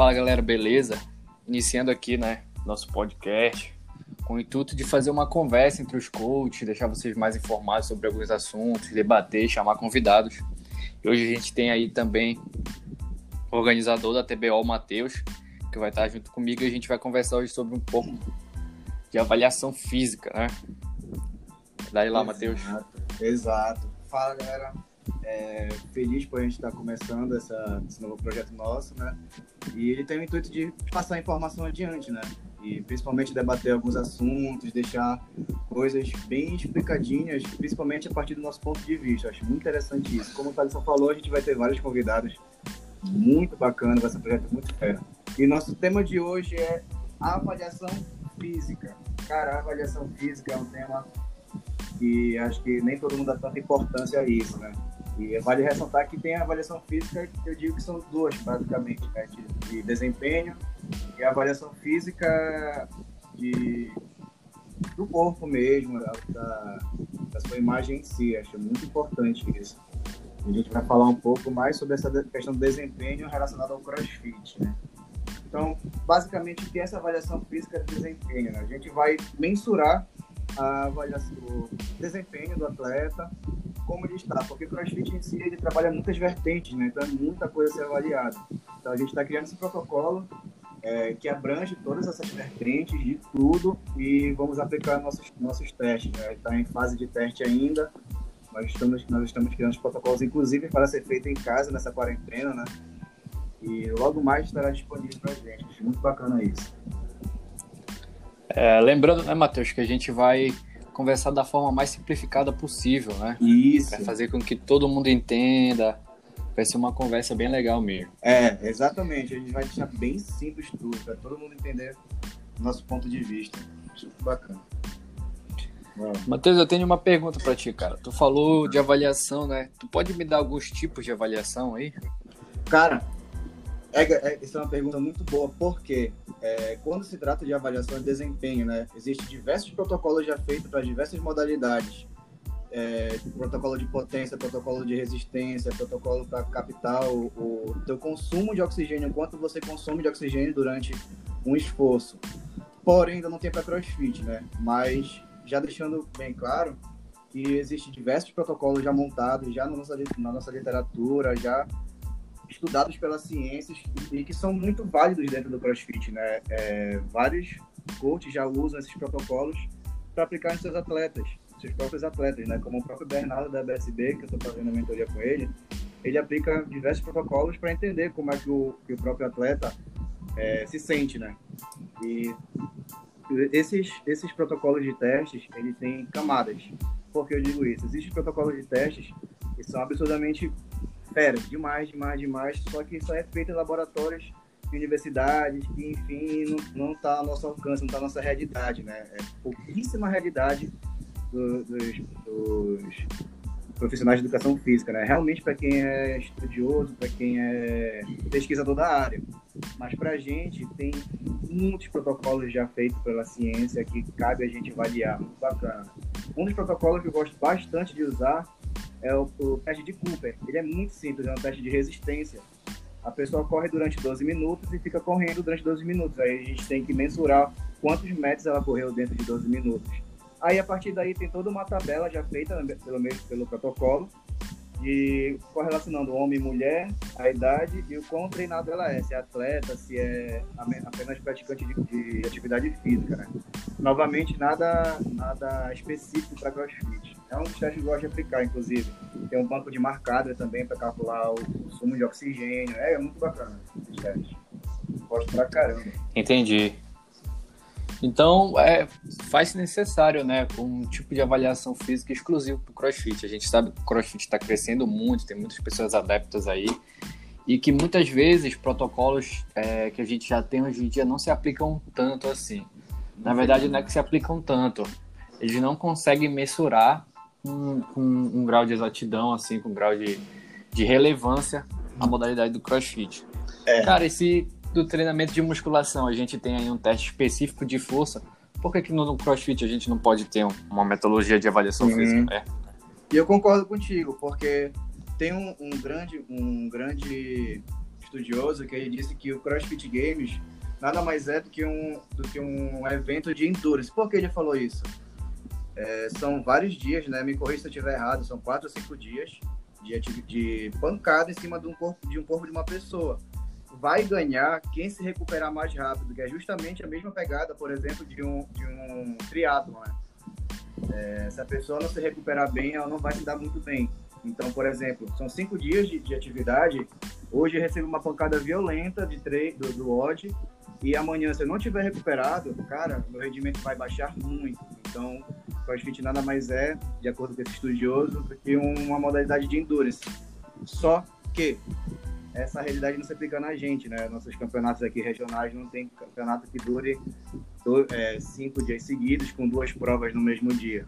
Fala galera, beleza? Iniciando aqui, né, nosso podcast, com o intuito de fazer uma conversa entre os coaches, deixar vocês mais informados sobre alguns assuntos, debater, chamar convidados. E hoje a gente tem aí também o organizador da TBO, o Matheus, que vai estar junto comigo e a gente vai conversar hoje sobre um pouco de avaliação física, né? Daí lá, Matheus. Exato. Fala, galera. É, feliz por a gente estar começando essa, esse novo projeto nosso, né? E ele tem o intuito de passar a informação adiante, né? E principalmente debater alguns assuntos, deixar coisas bem explicadinhas, principalmente a partir do nosso ponto de vista. Eu acho muito interessante isso. Como o Thaleson falou, a gente vai ter vários convidados muito bacana, vai ser um projeto muito fera. E nosso tema de hoje é avaliação física. Cara, a avaliação física é um tema que acho que nem todo mundo dá tanta importância a isso, né? E vale ressaltar que tem a avaliação física, que eu digo que são duas, basicamente, né? de, de desempenho e a avaliação física de, do corpo mesmo, da, da sua imagem em si. Acho muito importante isso. A gente vai falar um pouco mais sobre essa questão do desempenho relacionado ao crossfit, né? Então, basicamente, que é essa avaliação física de desempenho? Né? A gente vai mensurar a avaliação, o desempenho do atleta, como ele está, porque o CrossFit em si ele trabalha muitas vertentes, né? Então é muita coisa a ser avaliada. Então a gente está criando esse protocolo é, que abrange todas essas vertentes de tudo e vamos aplicar nossos nossos testes. Né? Está em fase de teste ainda. Nós estamos nós estamos criando os protocolos, inclusive para ser feito em casa nessa quarentena, né? E logo mais estará disponível para a gente. Muito bacana isso. É, lembrando, né, Matheus, que a gente vai conversar da forma mais simplificada possível, né? Isso. Para fazer com que todo mundo entenda. Vai ser uma conversa bem legal mesmo. É, exatamente. A gente vai deixar bem simples tudo, para todo mundo entender o nosso ponto de vista. Muito bacana. Matheus, eu tenho uma pergunta para ti, cara. Tu falou de avaliação, né? Tu pode me dar alguns tipos de avaliação aí? Cara, é, é, essa é uma pergunta muito boa, porque é, quando se trata de avaliação de desempenho, né, existem diversos protocolos já feitos para diversas modalidades. É, protocolo de potência, protocolo de resistência, protocolo para captar o, o teu consumo de oxigênio, quanto você consome de oxigênio durante um esforço. Porém, ainda não tem para CrossFit, né? Mas já deixando bem claro que existem diversos protocolos já montados, já na nossa, na nossa literatura, já estudados pelas ciências e que são muito válidos dentro do CrossFit, né? É, vários coaches já usam esses protocolos para aplicar nos seus atletas, seus próprios atletas, né? Como o próprio Bernardo da BSB, que eu estou fazendo a mentoria com ele, ele aplica diversos protocolos para entender como é que o, que o próprio atleta é, se sente, né? E esses, esses protocolos de testes, ele tem camadas. Por que eu digo isso? Existem protocolos de testes que são absurdamente fera, demais, demais, demais. Só que isso é feito em laboratórios de universidades, que enfim não está ao nosso alcance, não está à nossa realidade, né? É pouquíssima realidade do, dos, dos, profissionais de educação física, né? Realmente para quem é estudioso, para quem é pesquisador da área. Mas para a gente tem muitos protocolos já feitos pela ciência que cabe a gente avaliar, muito bacana. Um dos protocolos que eu gosto bastante de usar é o, o teste de Cooper. Ele é muito simples, é um teste de resistência. A pessoa corre durante 12 minutos e fica correndo durante 12 minutos. Aí a gente tem que mensurar quantos metros ela correu dentro de 12 minutos. Aí a partir daí tem toda uma tabela já feita pelo, pelo protocolo de correlacionando homem e mulher, a idade e o quão treinado ela é, se é atleta, se é apenas praticante de, de atividade física, né? Novamente, nada, nada específico para CrossFit. É um dos testes que eu gosto de aplicar, inclusive. Tem um banco de marcador também para calcular o consumo de oxigênio. É, é muito bacana esse teste. Gosto pra caramba. Entendi. Então, é, faz necessário, né, um tipo de avaliação física exclusivo para o CrossFit. A gente sabe que o CrossFit está crescendo muito, tem muitas pessoas adeptas aí, e que muitas vezes protocolos é, que a gente já tem hoje em dia não se aplicam tanto assim. Na verdade, não é que se aplicam tanto, eles não conseguem mensurar com, com um grau de exatidão, assim, com um grau de, de relevância a modalidade do CrossFit. É. Cara, esse do treinamento de musculação, a gente tem aí um teste específico de força. Por que, que no CrossFit a gente não pode ter uma metodologia de avaliação uhum. física? É. E eu concordo contigo, porque tem um, um, grande, um grande estudioso que ele disse que o CrossFit Games nada mais é do que um, do que um evento de endurance. Por que ele falou isso? É, são vários dias, né? Me corrija se eu estiver errado, são quatro ou cinco dias de, de pancada em cima de um corpo de um corpo de uma pessoa. Vai ganhar quem se recuperar mais rápido, que é justamente a mesma pegada, por exemplo, de um, de um triatlo, né? É, se a pessoa não se recuperar bem, ela não vai se dar muito bem. Então, por exemplo, são cinco dias de, de atividade. Hoje eu recebo uma pancada violenta de treino do, do odd e amanhã, se eu não tiver recuperado, cara, meu rendimento vai baixar muito. Então, CrossFit nada mais é, de acordo com esse estudioso, do que uma modalidade de endurance. Só que essa realidade não se aplica na gente, né? Nossos campeonatos aqui regionais não tem campeonato que dure é, cinco dias seguidos com duas provas no mesmo dia.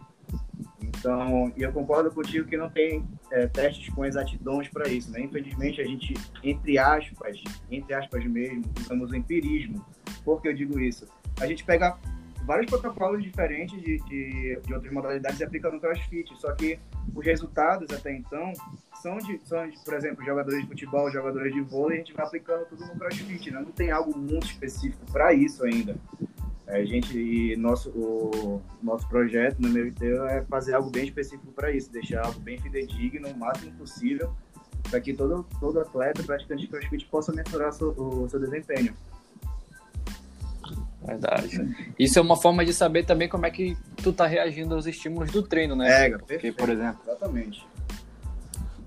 Então, e eu concordo contigo que não tem é, testes com exatidões para isso, né? Infelizmente, a gente, entre aspas, entre aspas mesmo, usamos o empirismo. Por que eu digo isso? A gente pega vários protocolos diferentes de, de, de outras modalidades e aplica no CrossFit, só que os resultados até então são de, são de, por exemplo, jogadores de futebol, jogadores de vôlei, a gente vai aplicando tudo no CrossFit, né? Não tem algo muito específico para isso ainda. A gente e nosso o nosso projeto no meu inteiro é fazer algo bem específico para isso, deixar algo bem fidedigno o máximo possível para que todo todo atleta praticante de CrossFit possa mensurar seu, o seu desempenho. Verdade. Isso é uma forma de saber também como é que tu tá reagindo aos estímulos do treino, né? É, Porque, por exemplo, exatamente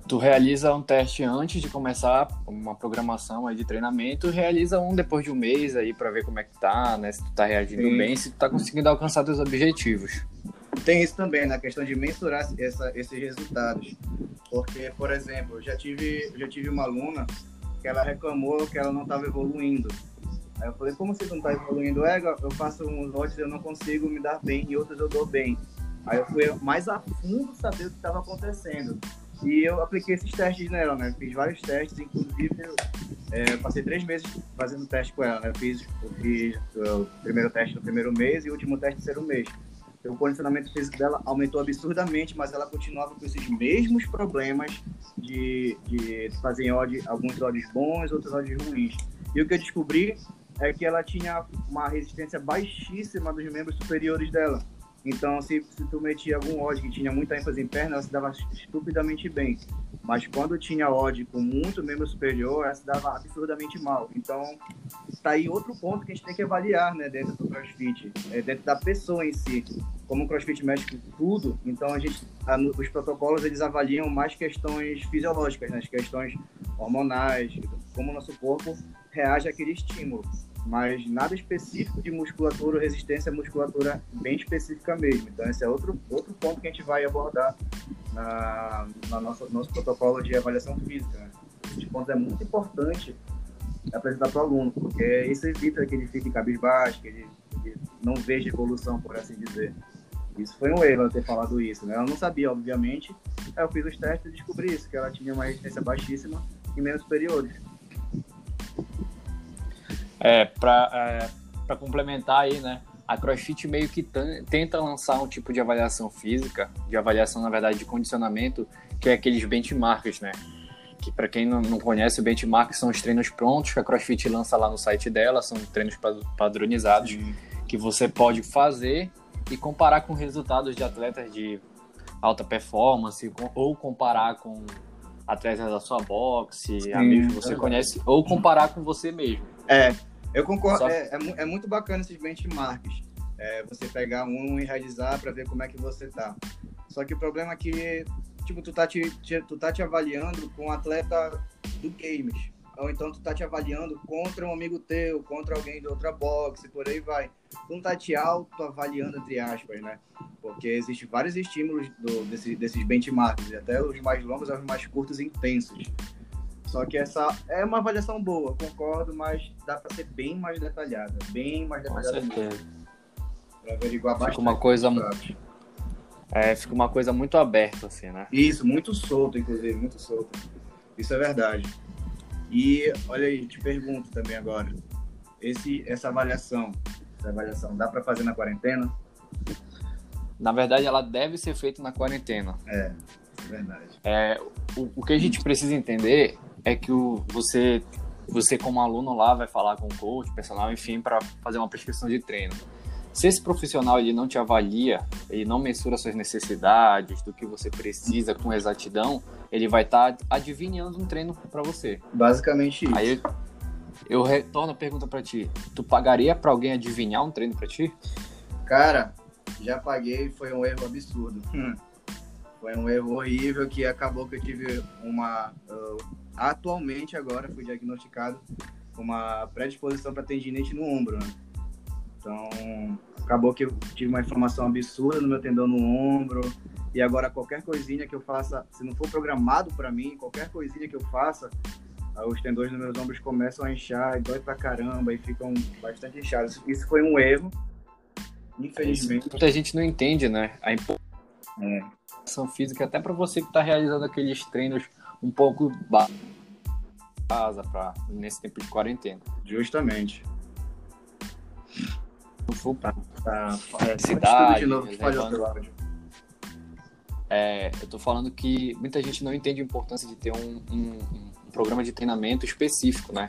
tu realiza um teste antes de começar uma programação aí de treinamento, realiza um depois de um mês aí para ver como é que tá, né? Se tu tá reagindo Sim. bem, se tu tá conseguindo alcançar teus objetivos. Tem isso também, na questão de mensurar essa, esses resultados. Porque, por exemplo, eu já tive, já tive uma aluna que ela reclamou que ela não estava evoluindo. Aí eu falei, como você não está evoluindo? É, eu faço uns lotes eu não consigo me dar bem, e outros eu dou bem. Aí eu fui mais a fundo saber o que estava acontecendo. E eu apliquei esses testes nela, né? Fiz vários testes, inclusive eu, é, passei três meses fazendo teste com ela, né? Eu fiz, eu fiz o primeiro teste no primeiro mês e o último teste no terceiro mês. Então, o condicionamento físico dela aumentou absurdamente, mas ela continuava com esses mesmos problemas de, de fazer odd, alguns odds bons, outros odds ruins. E o que eu descobri é que ela tinha uma resistência baixíssima dos membros superiores dela. Então, se, se tu metia algum odd que tinha muita ênfase em perna, ela se dava estupidamente bem. Mas quando tinha odd com muito membro superior, ela se dava absurdamente mal. Então, tá aí outro ponto que a gente tem que avaliar, né, dentro do CrossFit, é dentro da pessoa em si. Como o CrossFit mexe com tudo, então a gente, a, os protocolos eles avaliam mais questões fisiológicas, né, as questões hormonais, como o nosso corpo reage àquele estímulo mas nada específico de musculatura ou resistência à musculatura bem específica mesmo. Então, esse é outro, outro ponto que a gente vai abordar na, na nossa, nosso protocolo de avaliação física. Né? Esse ponto é muito importante apresentar para o aluno, porque isso evita que ele fique cabisbaixo, que ele, que ele não veja evolução, por assim dizer. Isso foi um erro eu ter falado isso, né? Ela não sabia, obviamente. Aí eu fiz os testes e descobri isso, que ela tinha uma resistência baixíssima em membros superiores. É, para é, complementar aí, né? A CrossFit meio que tenta lançar um tipo de avaliação física, de avaliação, na verdade, de condicionamento, que é aqueles benchmarks, né? Que para quem não, não conhece, o benchmark são os treinos prontos que a CrossFit lança lá no site dela, são treinos padronizados Sim. que você pode fazer e comparar com resultados de atletas de alta performance ou comparar com atletas da sua boxe, Sim, amigos que você é conhece, ou comparar com você mesmo. É, eu concordo. Só... É, é, é, muito bacana esses benchmarks. É, você pegar um e realizar para ver como é que você tá. Só que o problema é que, tipo, tu tá te, te, tu tá te avaliando com um atleta do games. Ou então tu tá te avaliando contra um amigo teu, contra alguém de outra boxe, por aí vai. Tu não tá te autoavaliando, entre aspas, né? Porque existem vários estímulos do, desse, desses benchmarks, até os mais longos aos mais curtos e intensos. Só que essa é uma avaliação boa, concordo, mas dá para ser bem mais detalhada, bem mais detalhada. Com certeza. Para averiguar bastante. Fica uma coisa é, fica uma coisa muito aberta assim, né? Isso, muito solto, inclusive, muito solto. Isso é verdade. E olha aí, te pergunto também agora, esse essa avaliação, essa avaliação dá para fazer na quarentena? Na verdade, ela deve ser feita na quarentena. É, é verdade. É, o, o que a gente precisa entender é que o, você você como aluno lá vai falar com o coach, personal, enfim, para fazer uma prescrição de treino. Se esse profissional ele não te avalia, ele não mensura suas necessidades, do que você precisa com exatidão, ele vai estar tá adivinhando um treino para você. Basicamente isso. Aí eu retorno a pergunta para ti. Tu pagaria para alguém adivinhar um treino para ti? Cara, já paguei, foi um erro absurdo. Hum. Foi um erro horrível que acabou que eu tive uma. Uh, atualmente, agora, fui diagnosticado com uma predisposição para tendinite no ombro, né? Então, acabou que eu tive uma inflamação absurda no meu tendão no ombro. E agora, qualquer coisinha que eu faça, se não for programado para mim, qualquer coisinha que eu faça, os tendões dos meus ombros começam a inchar e dói pra caramba e ficam bastante inchados. Isso foi um erro, infelizmente. Muita gente não entende, né? A importância é. Física, até para você que está realizando aqueles treinos um pouco casa para nesse tempo de quarentena. Justamente. Não for para é, cidade, de novo, é, eu tô falando que muita gente não entende a importância de ter um, um, um programa de treinamento específico, né?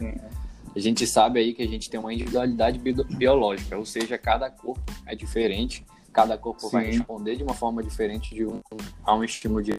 A gente sabe aí que a gente tem uma individualidade biológica, ou seja, cada corpo é diferente, cada corpo Sim. vai responder de uma forma diferente de um, a um estímulo de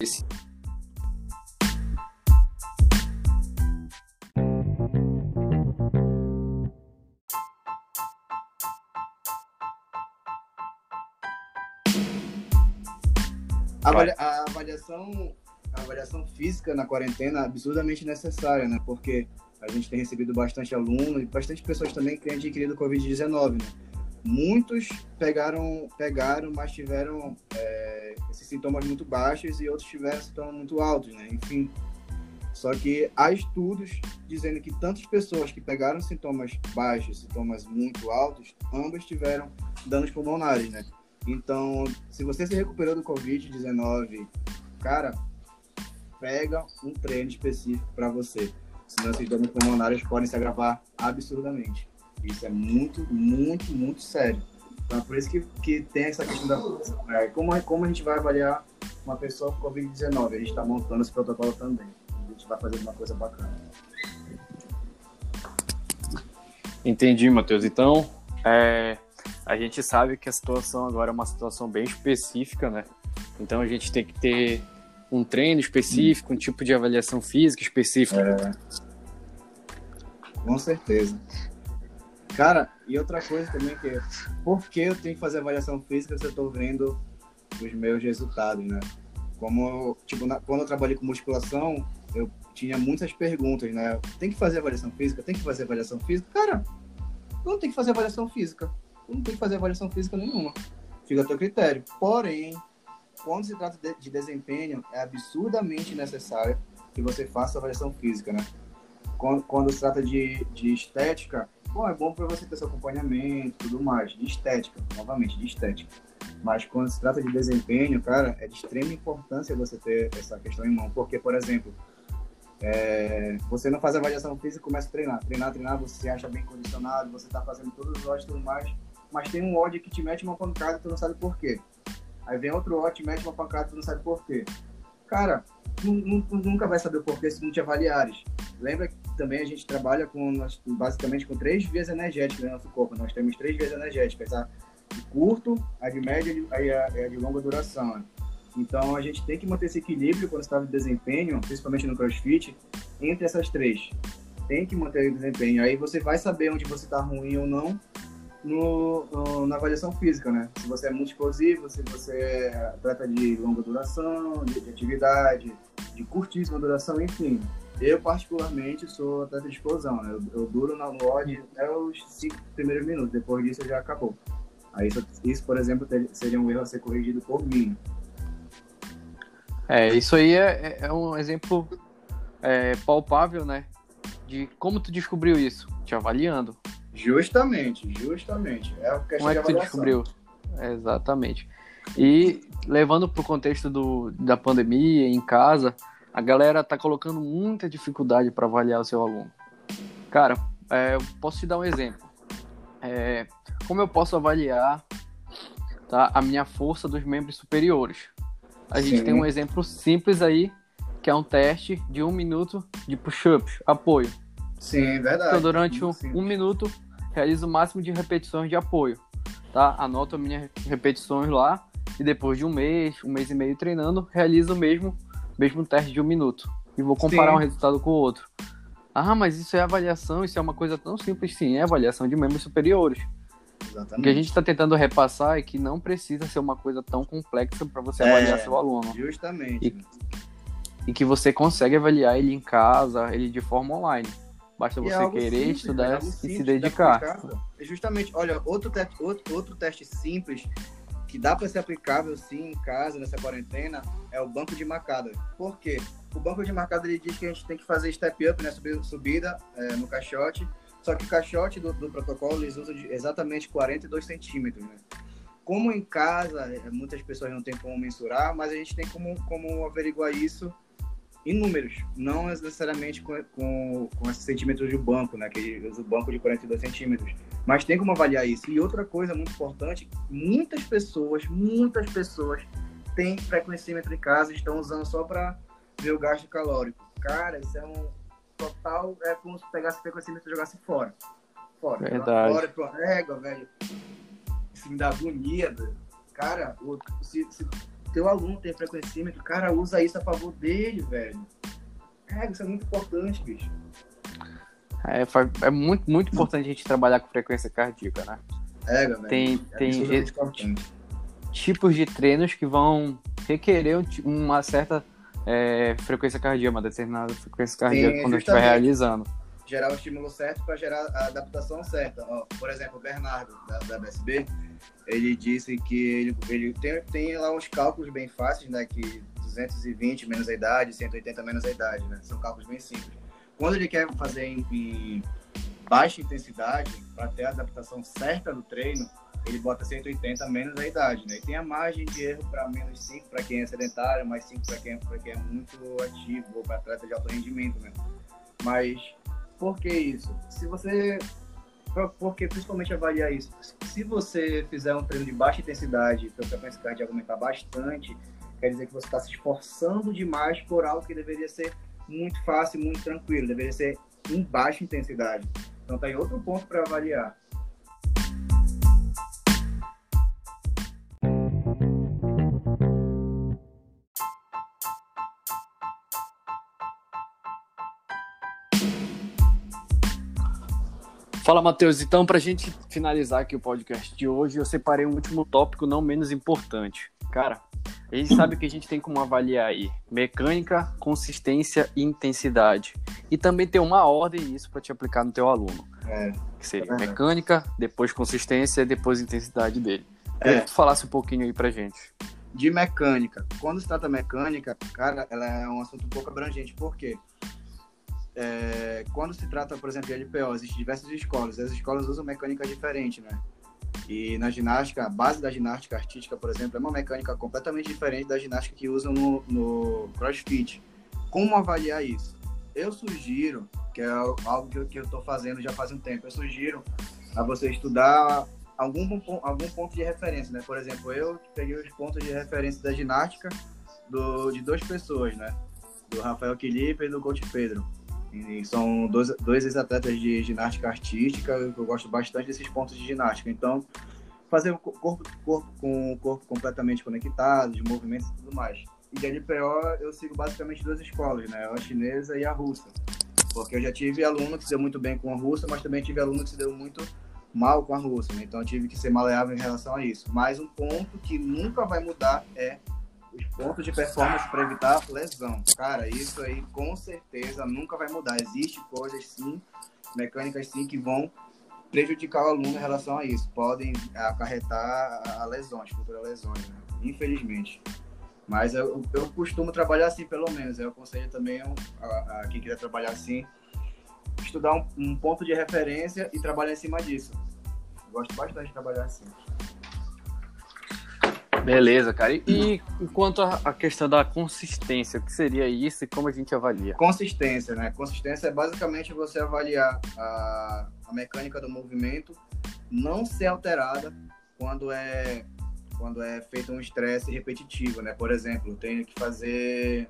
A avaliação, a avaliação física na quarentena é absurdamente necessária, né? Porque a gente tem recebido bastante aluno e bastante pessoas também que têm adquirido Covid-19, né? Muitos pegaram, pegaram, mas tiveram é, esses sintomas muito baixos e outros tiveram sintomas muito altos, né? Enfim, só que há estudos dizendo que tantas pessoas que pegaram sintomas baixos, sintomas muito altos, ambas tiveram danos pulmonares, né? Então, se você se recuperou do Covid-19, cara, pega um treino específico para você. Senão esses danos pulmonares podem se agravar absurdamente. Isso é muito, muito, muito sério. Então, é por isso que, que tem essa questão da. É, como, como a gente vai avaliar uma pessoa com Covid-19? A gente está montando esse protocolo também. A gente vai fazer uma coisa bacana. Entendi, Matheus. Então, é, a gente sabe que a situação agora é uma situação bem específica, né? Então a gente tem que ter um treino específico, um tipo de avaliação física específica. É. Com certeza. Cara, e outra coisa também que é, por que eu tenho que fazer avaliação física se eu estou vendo os meus resultados, né? Como, tipo, na, quando eu trabalhei com musculação, eu tinha muitas perguntas, né? Tem que fazer avaliação física? Tem que fazer avaliação física? Cara, não tem que fazer avaliação física não tem que fazer avaliação física nenhuma. Fica a teu critério. Porém, quando se trata de, de desempenho, é absurdamente necessário que você faça avaliação física, né? Quando, quando se trata de, de estética, bom, é bom para você ter seu acompanhamento e tudo mais. De estética, novamente, de estética. Mas quando se trata de desempenho, cara, é de extrema importância você ter essa questão em mão. Porque, por exemplo, é, você não faz avaliação física e começa a treinar. Treinar, treinar, você se acha bem condicionado, você está fazendo todos os olhos e tudo mais mas tem um ódio que te mete uma pancada e tu não sabe por quê. Aí vem outro te mete uma pancada e tu não sabe por quê. Cara, tu, nunca vai saber o porquê se não te avaliares. Lembra também a gente trabalha com, basicamente, com três vias energéticas no nosso corpo. Nós temos três vias energéticas, a de curto, a de média e a, a de longa duração. Então, a gente tem que manter esse equilíbrio quando está de desempenho, principalmente no crossfit, entre essas três. Tem que manter o desempenho. Aí você vai saber onde você está ruim ou não no, no, na avaliação física, né? Se você é muito explosivo, se você trata de longa duração, de, de atividade, de curtíssima duração, enfim. Eu, particularmente, sou atleta de explosão, né? Eu, eu duro no odd até os cinco primeiros minutos, depois disso já acabou. Aí isso, isso por exemplo, ter, seria um erro a ser corrigido por mim. É, isso aí é, é um exemplo é, palpável, né? De como tu descobriu isso, te avaliando. Justamente, justamente. É o que Como é que tu descobriu? exatamente. E levando para o contexto do, da pandemia, em casa, a galera tá colocando muita dificuldade para avaliar o seu aluno. Cara, é, eu posso te dar um exemplo. É, como eu posso avaliar tá, a minha força dos membros superiores? A Sim. gente tem um exemplo simples aí, que é um teste de um minuto de push-ups, apoio. Sim, verdade. Então, durante um, um minuto, realizo o máximo de repetições de apoio, tá? Anoto as minhas repetições lá e depois de um mês, um mês e meio treinando, realizo o mesmo, mesmo teste de um minuto e vou comparar Sim. um resultado com o outro. Ah, mas isso é avaliação, isso é uma coisa tão simples. Sim, é avaliação de membros superiores. Exatamente. O que a gente está tentando repassar é que não precisa ser uma coisa tão complexa para você é, avaliar seu aluno. Justamente. E, e, que você consegue avaliar ele em casa, ele de forma online. Basta e é você é querer simples, estudar é e se dedicar. Justamente, olha, outro, te outro, outro teste simples que dá para ser aplicável sim em casa, nessa quarentena, é o banco de marcada. Por quê? O banco de marcada ele diz que a gente tem que fazer step up, né, subida, é, no caixote, só que o caixote do, do protocolo eles usam exatamente 42 centímetros, né? Como em casa, é, muitas pessoas não têm como mensurar, mas a gente tem como, como averiguar isso em números, não necessariamente com, com, com esses centímetros de banco, né? Que o banco de 42 centímetros. Mas tem como avaliar isso. E outra coisa muito importante, muitas pessoas, muitas pessoas têm frequencímetro em casa e estão usando só para ver o gasto calórico. Cara, isso é um total, é como se pegasse frequencímetro e jogasse fora. Fora. Verdade. Fora, pronto. Régua, velho. Isso me dá agonia, velho. Cara, se, se teu aluno tem frequencímetro, cara, usa isso a favor dele, velho. É, isso é muito importante, bicho. É, é muito, muito importante a gente trabalhar com frequência cardíaca, né? É, galera. Tem, é tem tipos de treinos que vão requerer uma certa é, frequência cardíaca, uma determinada frequência cardíaca Sim, quando a gente vai realizando. Gerar o estímulo certo para gerar a adaptação certa. Ó, por exemplo, o Bernardo, da, da BSB, ele disse que ele, ele tem, tem lá uns cálculos bem fáceis, né? Que 220 menos a idade, 180 menos a idade, né? São cálculos bem simples. Quando ele quer fazer em, em baixa intensidade, para ter a adaptação certa do treino, ele bota 180 menos a idade, né? E tem a margem de erro para menos 5 para quem é sedentário, mais 5 para quem, quem é muito ativo ou para atleta de alto rendimento, né? Mas por que isso? Se você porque principalmente avaliar isso. Se você fizer um treino de baixa intensidade, a frequência cardíaca aumentar bastante, quer dizer que você está se esforçando demais por algo que deveria ser muito fácil, muito tranquilo, deveria ser em baixa intensidade. Então, tem tá outro ponto para avaliar. Fala, Matheus. Então, para a gente finalizar aqui o podcast de hoje, eu separei um último tópico não menos importante. Cara, a gente sabe que a gente tem como avaliar aí mecânica, consistência e intensidade. E também tem uma ordem nisso para te aplicar no teu aluno. É, que seria é mecânica, depois consistência e depois intensidade dele. Queria é. que tu falasse um pouquinho aí pra gente. De mecânica. Quando se trata mecânica, cara, ela é um assunto um pouco abrangente. Por quê? É, quando se trata, por exemplo, de LPO, existem diversas escolas. As escolas usam mecânica diferente, né? E na ginástica, a base da ginástica artística, por exemplo, é uma mecânica completamente diferente da ginástica que usam no, no CrossFit. Como avaliar isso? Eu sugiro, que é algo que eu estou fazendo já faz um tempo, eu sugiro a você estudar algum, algum ponto de referência, né? Por exemplo, eu peguei os pontos de referência da ginástica do, de duas pessoas, né? Do Rafael Quilipe e do Coach Pedro. São dois, dois ex-atletas de ginástica artística, eu gosto bastante desses pontos de ginástica. Então, fazer o corpo, corpo com o corpo completamente conectado, de movimentos e tudo mais. E de LPO eu sigo basicamente duas escolas, né? A chinesa e a russa. Porque eu já tive aluno que se deu muito bem com a russa, mas também tive aluno que se deu muito mal com a russa, né? Então eu tive que ser maleável em relação a isso. Mas um ponto que nunca vai mudar é os pontos de performance para evitar lesão. Cara, isso aí com certeza nunca vai mudar. Existem coisas sim, mecânicas sim, que vão prejudicar o aluno em relação a isso. Podem acarretar a lesões, futuras lesões, né? infelizmente. Mas eu, eu costumo trabalhar assim, pelo menos. Eu aconselho também a, a quem quiser trabalhar assim, estudar um, um ponto de referência e trabalhar em cima disso. Gosto bastante de trabalhar assim. Beleza, cara. E, enquanto a questão da consistência, o que seria isso e como a gente avalia? Consistência, né? Consistência é basicamente você avaliar a, a mecânica do movimento não ser alterada quando é quando é feito um estresse repetitivo, né? Por exemplo, eu tenho que fazer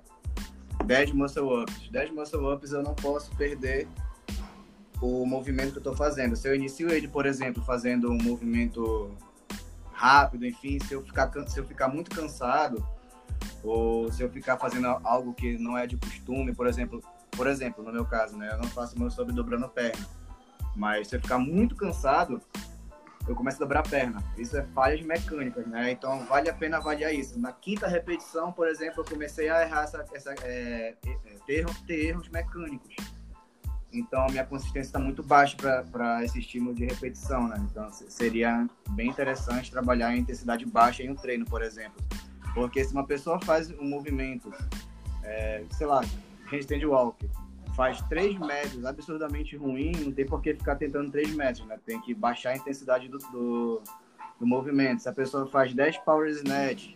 10 muscle ups. 10 muscle ups eu não posso perder o movimento que eu estou fazendo. Se eu inicio ele, por exemplo, fazendo um movimento rápido, enfim, se eu ficar, se eu ficar muito cansado, ou se eu ficar fazendo algo que não é de costume, por exemplo, por exemplo, no meu caso, né, eu não faço meu sobre dobrando perna, mas se eu ficar muito cansado, eu começo a dobrar a perna. Isso é falhas mecânicas, né? Então vale a pena avaliar isso. Na quinta repetição, por exemplo, eu comecei a errar essa, essa é, é ter, ter erros mecânicos. Então, minha consistência está muito baixa para esse estímulo de repetição, né? Então, seria bem interessante trabalhar em intensidade baixa em um treino, por exemplo. Porque se uma pessoa faz um movimento, é, sei lá, handstand walk, faz 3 metros absurdamente ruim, não tem por que ficar tentando 3 metros, né? Tem que baixar a intensidade do, do, do movimento. Se a pessoa faz 10 power snatch,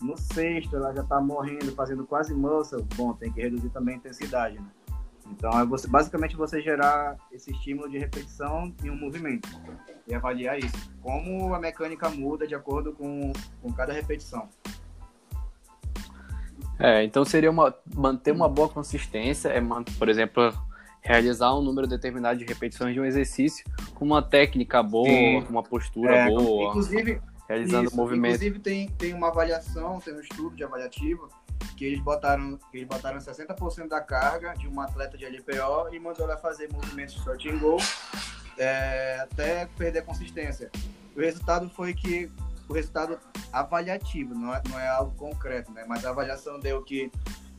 no sexto ela já está morrendo, fazendo quase muscle, bom, tem que reduzir também a intensidade, né? Então, é você, basicamente você gerar esse estímulo de repetição em um movimento e avaliar isso. Como a mecânica muda de acordo com, com cada repetição. É, então seria uma, manter uma boa consistência, é, por exemplo, realizar um número determinado de repetições de um exercício com uma técnica boa, Sim. com uma postura é, boa. Inclusive, realizando isso, movimento. Inclusive tem, tem uma avaliação, tem um estudo de avaliativo que eles botaram, que eles botaram 60% da carga de um atleta de LPO e mandou ela fazer movimentos de short and goal é, até perder consistência. O resultado foi que o resultado avaliativo, não é, não é algo concreto, né? Mas a avaliação deu que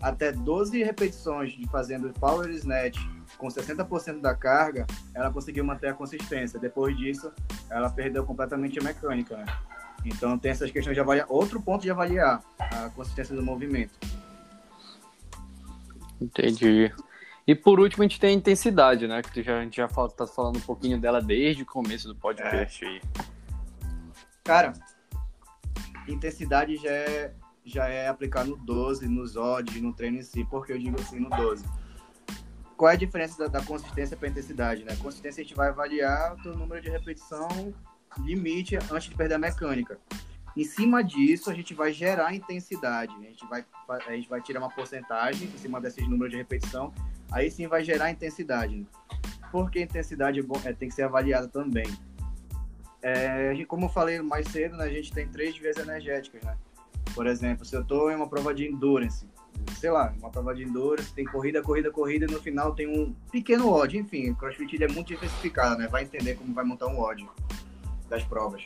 até 12 repetições de fazendo power snatch com 60% da carga, ela conseguiu manter a consistência. Depois disso, ela perdeu completamente a mecânica, né? Então tem essas questões de avaliar. Outro ponto de avaliar a consistência do movimento. Entendi. E por último a gente tem a intensidade, né? Que já, a gente já fala, tá falando um pouquinho dela desde o começo do podcast é. aí. Cara, intensidade já é, já é aplicar no 12, nos odds, no treino em si. Porque eu digo assim no 12? Qual é a diferença da, da consistência para intensidade, né? Consistência a gente vai avaliar o teu número de repetição limite antes de perder a mecânica. Em cima disso, a gente vai gerar intensidade. A gente vai, a gente vai tirar uma porcentagem em cima desses números de repetição. Aí sim vai gerar intensidade. Porque a intensidade é, é, tem que ser avaliada também. É, como eu falei mais cedo, né, a gente tem três vezes energéticas. Né? Por exemplo, se eu estou em uma prova de endurance, sei lá, uma prova de endurance, tem corrida, corrida, corrida, e no final tem um pequeno odd. Enfim, o CrossFit é muito diversificado, né? Vai entender como vai montar um odd das provas.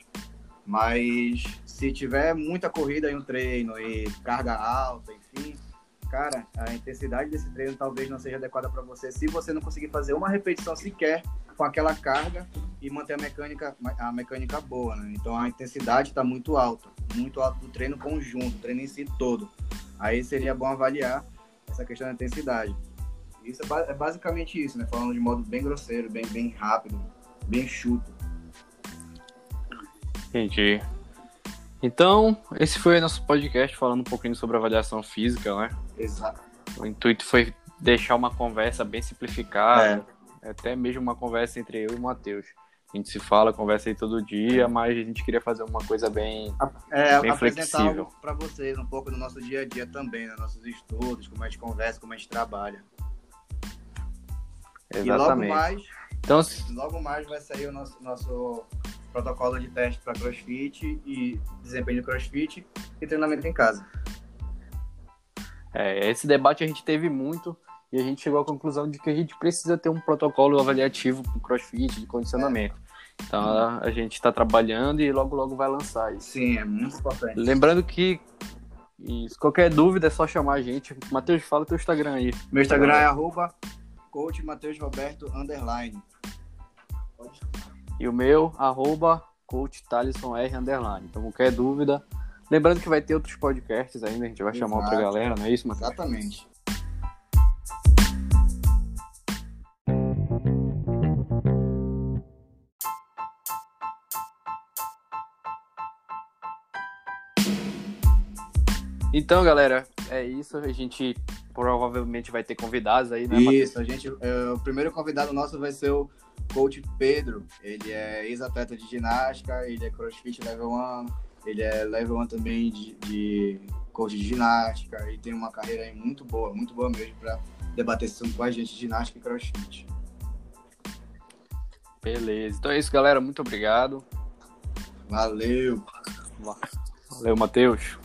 Mas se tiver muita corrida em um treino e carga alta, enfim, cara, a intensidade desse treino talvez não seja adequada para você se você não conseguir fazer uma repetição sequer com aquela carga e manter a mecânica, a mecânica boa, né? Então a intensidade está muito alta, muito alta do treino conjunto, treino em si todo. Aí seria bom avaliar essa questão da intensidade. Isso é, é basicamente isso, né? Falando de modo bem grosseiro, bem, bem rápido, bem chuto. Entendi. Então, esse foi o nosso podcast falando um pouquinho sobre avaliação física, né? Exato. O intuito foi deixar uma conversa bem simplificada, é. até mesmo uma conversa entre eu e o Matheus. A gente se fala, conversa aí todo dia, mas a gente queria fazer uma coisa bem, é, bem flexível. para vocês um pouco do nosso dia a dia também, né? nossos estudos, como a gente conversa, como a gente trabalha. Exatamente. E logo mais, então, logo mais vai sair o nosso, nosso protocolo de teste para crossfit e desempenho de crossfit e treinamento em casa. É, esse debate a gente teve muito e a gente chegou à conclusão de que a gente precisa ter um protocolo avaliativo para crossfit, de condicionamento. É. Então a, gente está trabalhando e logo logo vai lançar isso. Sim, é muito importante. Lembrando que isso, qualquer dúvida é só chamar a gente. Matheus, fala teu Instagram aí. Meu Instagram é arroba coach Matheus Roberto underline. Pode e o meu, arroba coach underline. Então, qualquer dúvida. Lembrando que vai ter outros podcasts ainda, a gente vai Exato. chamar outra galera, não é isso, Matheus? Exatamente. Então, galera, é isso. A gente provavelmente vai ter convidados aí, né? Isso, Matheus? a gente. É, o primeiro convidado nosso vai ser o coach Pedro, ele é ex-atleta de ginástica, ele é crossfit level 1, ele é level 1 também de, de coach de ginástica e tem uma carreira aí muito boa, muito boa mesmo para debater com a gente de ginástica e crossfit. Beleza. Então é isso, galera. Muito obrigado. Valeu. Valeu, Matheus.